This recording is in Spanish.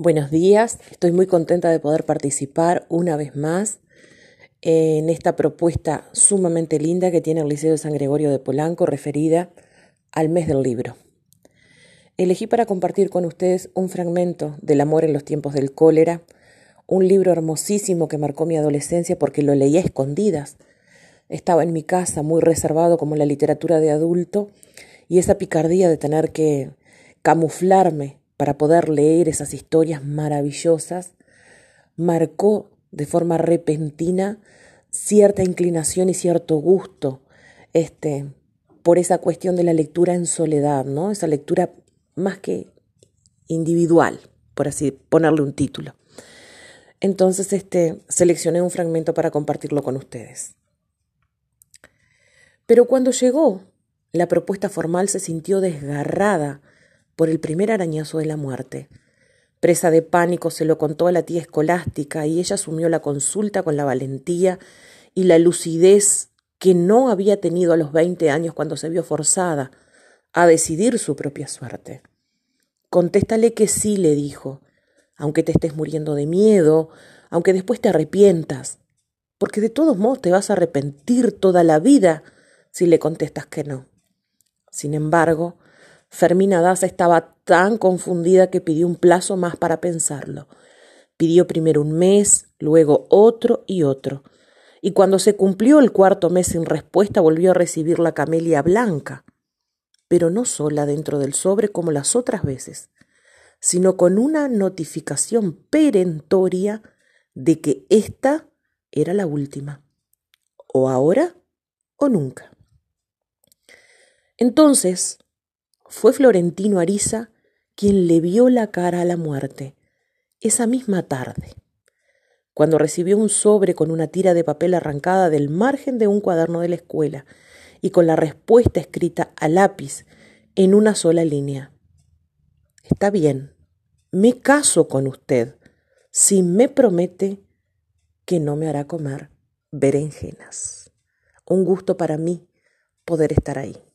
Buenos días, estoy muy contenta de poder participar una vez más en esta propuesta sumamente linda que tiene el Liceo de San Gregorio de Polanco referida al mes del libro. Elegí para compartir con ustedes un fragmento del amor en los tiempos del cólera, un libro hermosísimo que marcó mi adolescencia porque lo leía a escondidas. Estaba en mi casa muy reservado como la literatura de adulto y esa picardía de tener que camuflarme para poder leer esas historias maravillosas, marcó de forma repentina cierta inclinación y cierto gusto este, por esa cuestión de la lectura en soledad, ¿no? Esa lectura más que individual, por así ponerle un título. Entonces, este, seleccioné un fragmento para compartirlo con ustedes. Pero cuando llegó, la propuesta formal se sintió desgarrada por el primer arañazo de la muerte. Presa de pánico se lo contó a la tía escolástica y ella asumió la consulta con la valentía y la lucidez que no había tenido a los veinte años cuando se vio forzada a decidir su propia suerte. Contéstale que sí, le dijo, aunque te estés muriendo de miedo, aunque después te arrepientas, porque de todos modos te vas a arrepentir toda la vida si le contestas que no. Sin embargo, Fermina Daza estaba tan confundida que pidió un plazo más para pensarlo. Pidió primero un mes, luego otro y otro. Y cuando se cumplió el cuarto mes sin respuesta, volvió a recibir la camelia blanca, pero no sola dentro del sobre como las otras veces, sino con una notificación perentoria de que esta era la última, o ahora o nunca. Entonces, fue Florentino Ariza quien le vio la cara a la muerte, esa misma tarde, cuando recibió un sobre con una tira de papel arrancada del margen de un cuaderno de la escuela y con la respuesta escrita a lápiz en una sola línea. Está bien, me caso con usted si me promete que no me hará comer berenjenas. Un gusto para mí poder estar ahí.